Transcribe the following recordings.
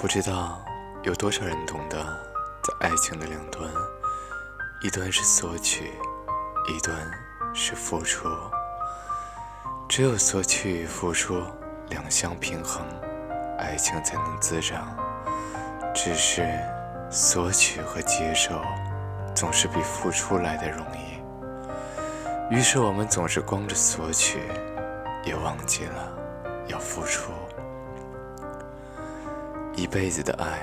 不知道有多少人懂得，在爱情的两端，一端是索取，一端是付出。只有索取与付出两相平衡，爱情才能滋长。只是索取和接受，总是比付出来的容易。于是我们总是光着索取，也忘记了要付出。一辈子的爱，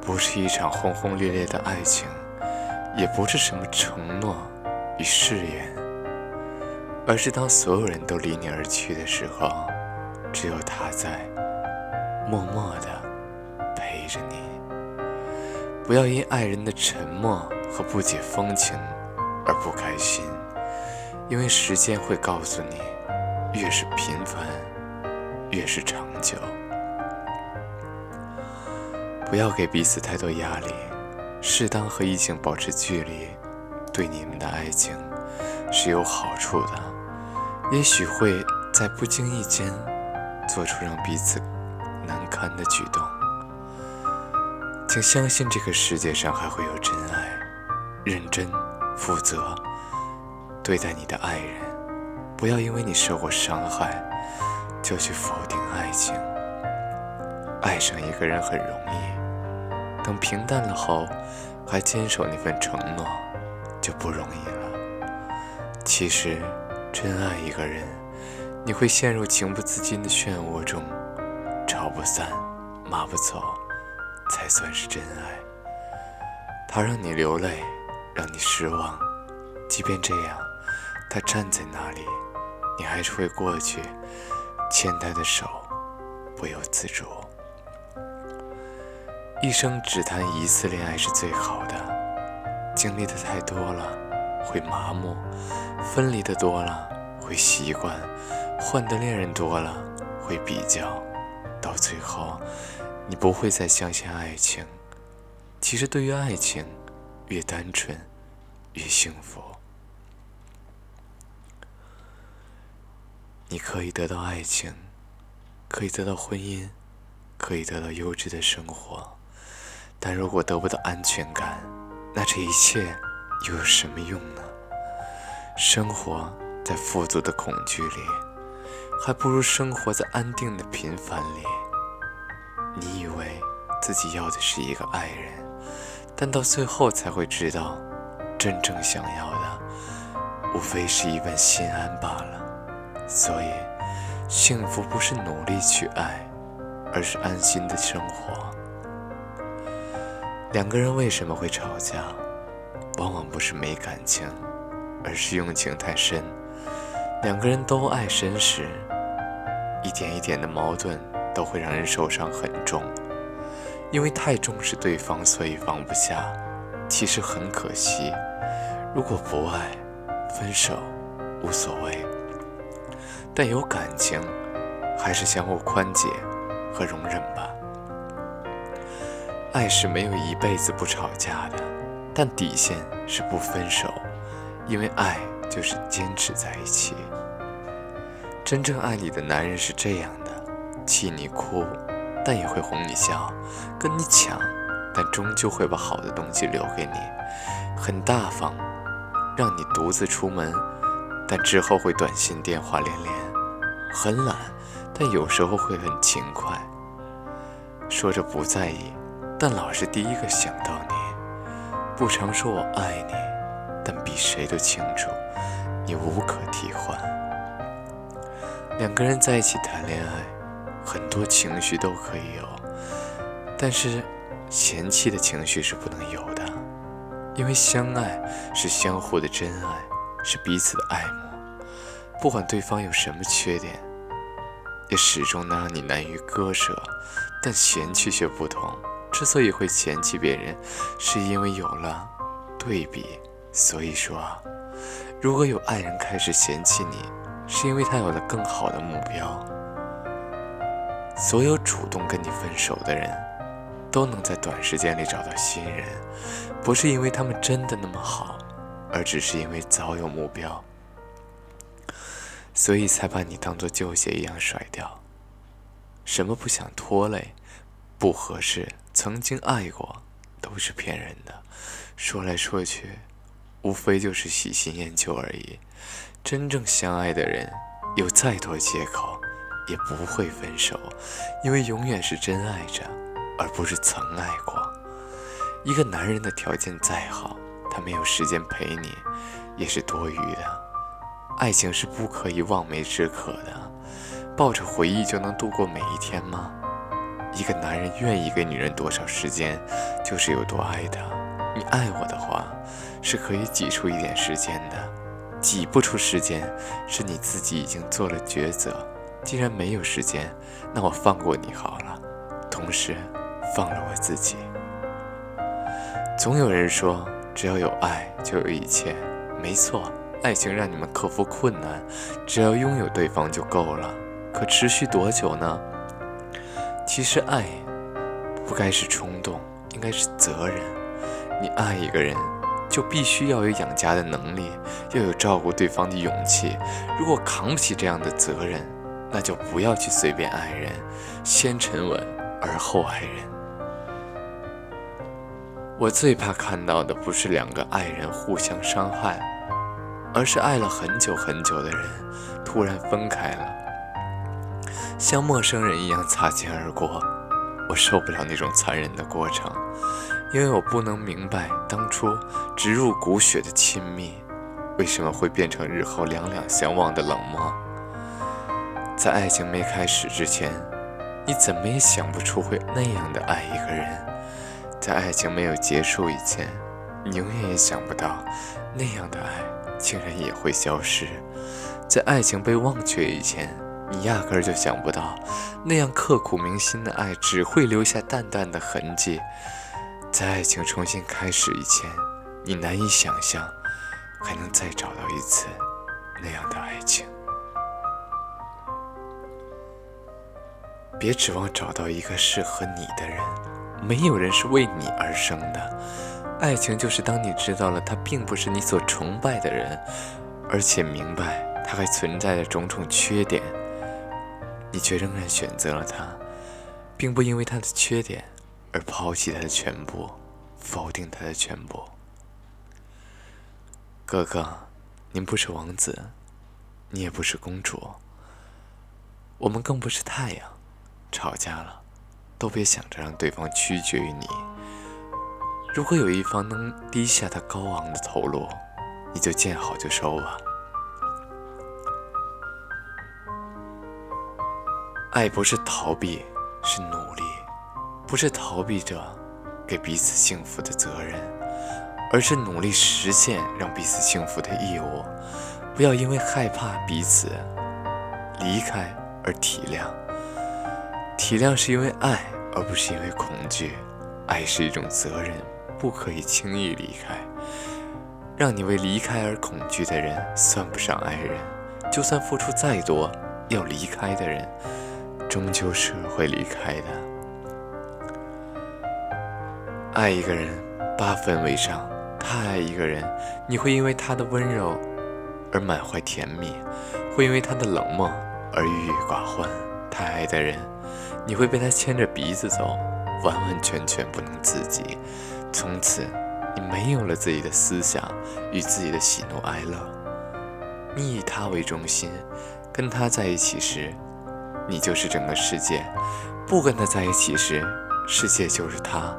不是一场轰轰烈烈的爱情，也不是什么承诺与誓言，而是当所有人都离你而去的时候，只有他在，默默的陪着你。不要因爱人的沉默和不解风情而不开心，因为时间会告诉你，越是平凡，越是长久。不要给彼此太多压力，适当和异性保持距离，对你们的爱情是有好处的。也许会在不经意间做出让彼此难堪的举动。请相信这个世界上还会有真爱，认真负责对待你的爱人。不要因为你受过伤害，就去否定爱情。爱上一个人很容易，等平淡了后，还坚守那份承诺，就不容易了。其实，真爱一个人，你会陷入情不自禁的漩涡中，吵不散，骂不走，才算是真爱。他让你流泪，让你失望，即便这样，他站在那里，你还是会过去，牵他的手，不由自主。一生只谈一次恋爱是最好的，经历的太多了会麻木，分离的多了会习惯，换的恋人多了会比较，到最后你不会再相信爱情。其实对于爱情，越单纯越幸福。你可以得到爱情，可以得到婚姻，可以得到优质的生活。但如果得不到安全感，那这一切又有什么用呢？生活在富足的恐惧里，还不如生活在安定的平凡里。你以为自己要的是一个爱人，但到最后才会知道，真正想要的，无非是一份心安罢了。所以，幸福不是努力去爱，而是安心的生活。两个人为什么会吵架？往往不是没感情，而是用情太深。两个人都爱深时，一点一点的矛盾都会让人受伤很重。因为太重视对方，所以放不下。其实很可惜，如果不爱，分手无所谓。但有感情，还是相互宽解和容忍吧。爱是没有一辈子不吵架的，但底线是不分手，因为爱就是坚持在一起。真正爱你的男人是这样的：气你哭，但也会哄你笑；跟你抢，但终究会把好的东西留给你；很大方，让你独自出门，但之后会短信电话连连；很懒，但有时候会很勤快。说着不在意。但老是第一个想到你，不常说我爱你，但比谁都清楚，你无可替换。两个人在一起谈恋爱，很多情绪都可以有，但是嫌弃的情绪是不能有的，因为相爱是相互的真爱，是彼此的爱慕。不管对方有什么缺点，也始终能让你难于割舍，但嫌弃却不同。之所以会嫌弃别人，是因为有了对比。所以说，如果有爱人开始嫌弃你，是因为他有了更好的目标。所有主动跟你分手的人，都能在短时间里找到新人，不是因为他们真的那么好，而只是因为早有目标，所以才把你当做旧鞋一样甩掉。什么不想拖累？不合适、曾经爱过，都是骗人的。说来说去，无非就是喜新厌旧而已。真正相爱的人，有再多借口，也不会分手，因为永远是真爱着，而不是曾爱过。一个男人的条件再好，他没有时间陪你，也是多余的。爱情是不可以望梅止渴的，抱着回忆就能度过每一天吗？一个男人愿意给女人多少时间，就是有多爱她。你爱我的话，是可以挤出一点时间的；挤不出时间，是你自己已经做了抉择。既然没有时间，那我放过你好了，同时放了我自己。总有人说，只要有爱就有一切，没错。爱情让你们克服困难，只要拥有对方就够了。可持续多久呢？其实爱不该是冲动，应该是责任。你爱一个人，就必须要有养家的能力，要有照顾对方的勇气。如果扛不起这样的责任，那就不要去随便爱人，先沉稳而后爱人。我最怕看到的不是两个爱人互相伤害。而是爱了很久很久的人，突然分开了，像陌生人一样擦肩而过。我受不了那种残忍的过程，因为我不能明白当初植入骨血的亲密，为什么会变成日后两两相望的冷漠。在爱情没开始之前，你怎么也想不出会那样的爱一个人；在爱情没有结束以前，你永远也想不到那样的爱。竟然也会消失，在爱情被忘却以前，你压根儿就想不到，那样刻骨铭心的爱只会留下淡淡的痕迹。在爱情重新开始以前，你难以想象还能再找到一次那样的爱情。别指望找到一个适合你的人，没有人是为你而生的。爱情就是当你知道了他并不是你所崇拜的人，而且明白他还存在着种种缺点，你却仍然选择了他，并不因为他的缺点而抛弃他的全部，否定他的全部。哥哥，您不是王子，你也不是公主，我们更不是太阳。吵架了，都别想着让对方屈绝于你。如果有一方能低下他高昂的头颅，你就见好就收吧。爱不是逃避，是努力；不是逃避着给彼此幸福的责任，而是努力实现让彼此幸福的义务。不要因为害怕彼此离开而体谅，体谅是因为爱，而不是因为恐惧。爱是一种责任。不可以轻易离开，让你为离开而恐惧的人算不上爱人。就算付出再多，要离开的人，终究是会离开的。爱一个人，八分为上；太爱一个人，你会因为他的温柔而满怀甜蜜，会因为他的冷漠而郁郁寡欢。太爱的人，你会被他牵着鼻子走，完完全全不能自己。从此，你没有了自己的思想与自己的喜怒哀乐，你以他为中心，跟他在一起时，你就是整个世界；不跟他在一起时，世界就是他。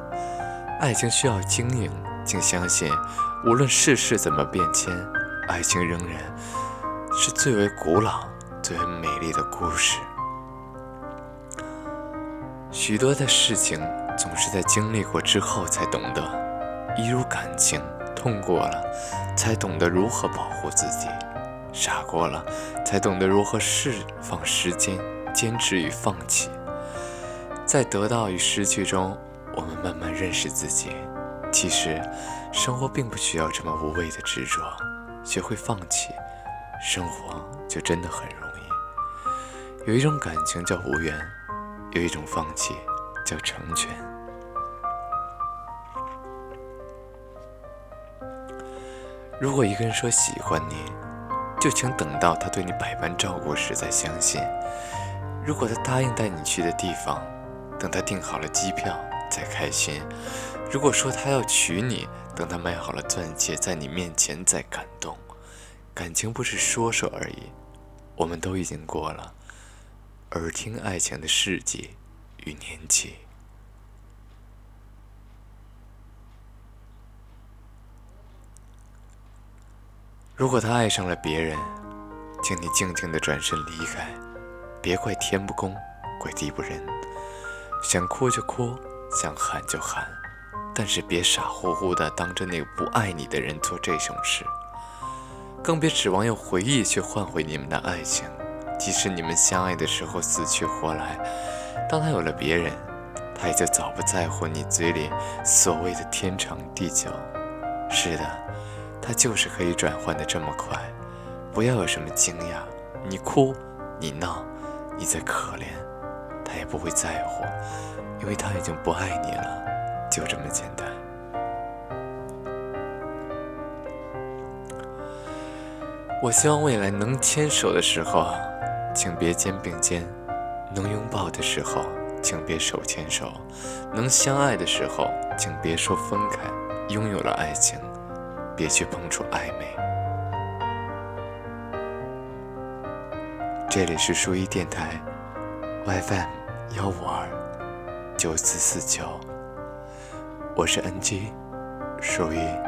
爱情需要经营，请相信，无论世事怎么变迁，爱情仍然是最为古老、最为美丽的故事。许多的事情。总是在经历过之后才懂得，一如感情，痛过了，才懂得如何保护自己；傻过了，才懂得如何释放时间，坚持与放弃。在得到与失去中，我们慢慢认识自己。其实，生活并不需要这么无谓的执着，学会放弃，生活就真的很容易。有一种感情叫无缘，有一种放弃叫成全。如果一个人说喜欢你，就请等到他对你百般照顾时再相信；如果他答应带你去的地方，等他订好了机票再开心；如果说他要娶你，等他买好了钻戒在你面前再感动。感情不是说说而已，我们都已经过了耳听爱情的世纪与年纪。如果他爱上了别人，请你静静的转身离开，别怪天不公，怪地不仁。想哭就哭，想喊就喊，但是别傻乎乎的当着那个不爱你的人做这种事，更别指望用回忆去换回你们的爱情。即使你们相爱的时候死去活来，当他有了别人，他也就早不在乎你嘴里所谓的天长地久。是的。他就是可以转换的这么快，不要有什么惊讶。你哭，你闹，你再可怜，他也不会在乎，因为他已经不爱你了，就这么简单。我希望未来能牵手的时候，请别肩并肩；能拥抱的时候，请别手牵手；能相爱的时候，请别说分开。拥有了爱情。别去碰触暧昧。这里是书一电台，WiFi 幺五二九四四九，我是 NG，书一。